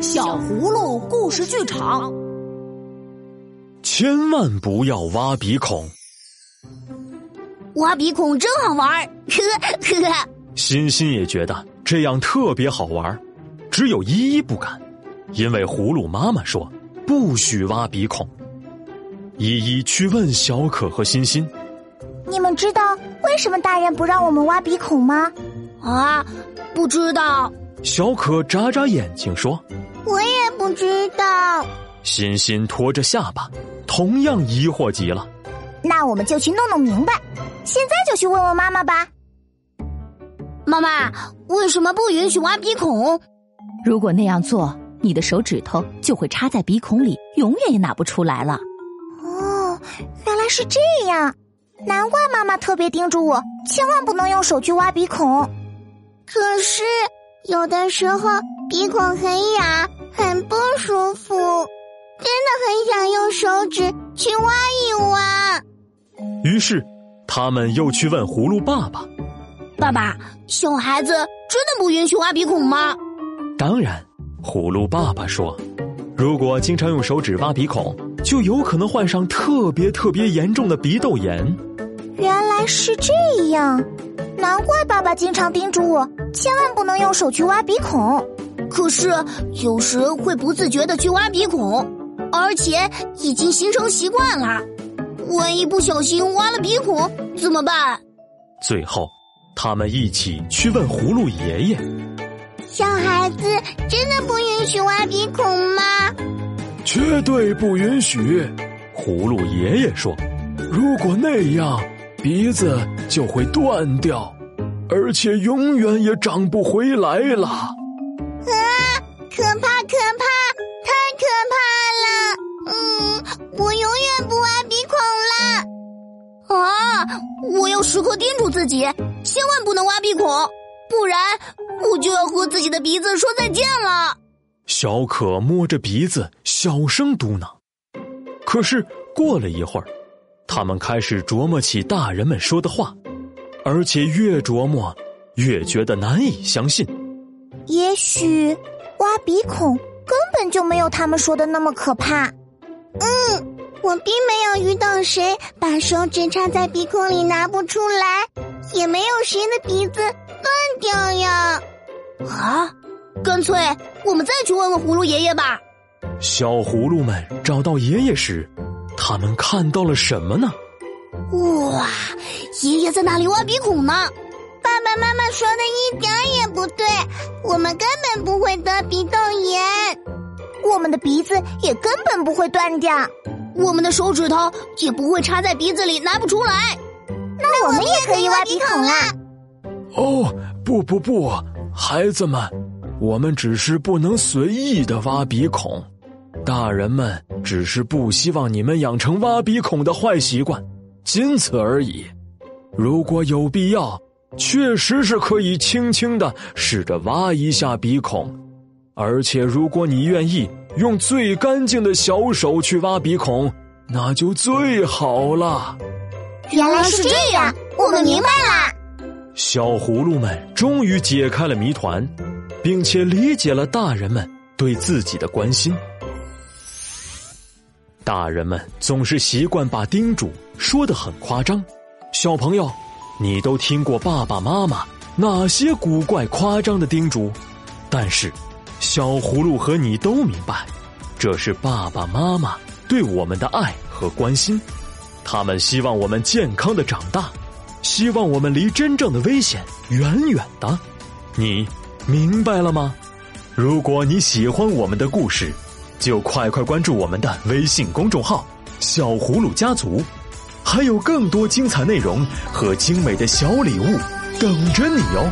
小葫芦故事剧场，千万不要挖鼻孔。挖鼻孔真好玩儿，呵呵。欣欣也觉得这样特别好玩，只有依依不敢，因为葫芦妈妈说不许挖鼻孔。依依去问小可和欣欣：“你们知道为什么大人不让我们挖鼻孔吗？”啊，不知道。小可眨眨眼睛说。我也不知道。欣欣托着下巴，同样疑惑极了。那我们就去弄弄明白，现在就去问问妈妈吧。妈妈，为什么不允许挖鼻孔？如果那样做，你的手指头就会插在鼻孔里，永远也拿不出来了。哦，原来是这样，难怪妈妈特别叮嘱我，千万不能用手去挖鼻孔。可是有的时候鼻孔很痒。很不舒服，真的很想用手指去挖一挖。于是，他们又去问葫芦爸爸：“爸爸，小孩子真的不允许挖鼻孔吗？”当然，葫芦爸爸说：“如果经常用手指挖鼻孔，就有可能患上特别特别严重的鼻窦炎。”原来是这样，难怪爸爸经常叮嘱我，千万不能用手去挖鼻孔。可是有时会不自觉的去挖鼻孔，而且已经形成习惯了。万一不小心挖了鼻孔怎么办？最后，他们一起去问葫芦爷爷：“小孩子真的不允许挖鼻孔吗？”“绝对不允许！”葫芦爷爷说，“如果那样，鼻子就会断掉，而且永远也长不回来了。”啊可怕可怕，太可怕了！嗯，我永远不挖鼻孔了。啊！我要时刻叮嘱自己，千万不能挖鼻孔，不然我就要和自己的鼻子说再见了。小可摸着鼻子，小声嘟囔。可是过了一会儿，他们开始琢磨起大人们说的话，而且越琢磨，越觉得难以相信。也许。挖鼻孔根本就没有他们说的那么可怕。嗯，我并没有遇到谁把手指插在鼻孔里拿不出来，也没有谁的鼻子断掉呀。啊，干脆我们再去问问葫芦爷爷吧。小葫芦们找到爷爷时，他们看到了什么呢？哇，爷爷在那里挖鼻孔呢。爸爸妈妈说的一点也不对，我们根本不会得鼻窦炎，我们的鼻子也根本不会断掉，我们的手指头也不会插在鼻子里拿不出来。那我们也可以挖鼻孔啦！哦，不不不，孩子们，我们只是不能随意的挖鼻孔，大人们只是不希望你们养成挖鼻孔的坏习惯，仅此而已。如果有必要。确实是可以轻轻的试着挖一下鼻孔，而且如果你愿意用最干净的小手去挖鼻孔，那就最好了。原来是这样，我们明白了。小葫芦们终于解开了谜团，并且理解了大人们对自己的关心。大人们总是习惯把叮嘱说的很夸张，小朋友。你都听过爸爸妈妈哪些古怪夸张的叮嘱？但是，小葫芦和你都明白，这是爸爸妈妈对我们的爱和关心。他们希望我们健康的长大，希望我们离真正的危险远远的。你明白了吗？如果你喜欢我们的故事，就快快关注我们的微信公众号“小葫芦家族”。还有更多精彩内容和精美的小礼物等着你哟！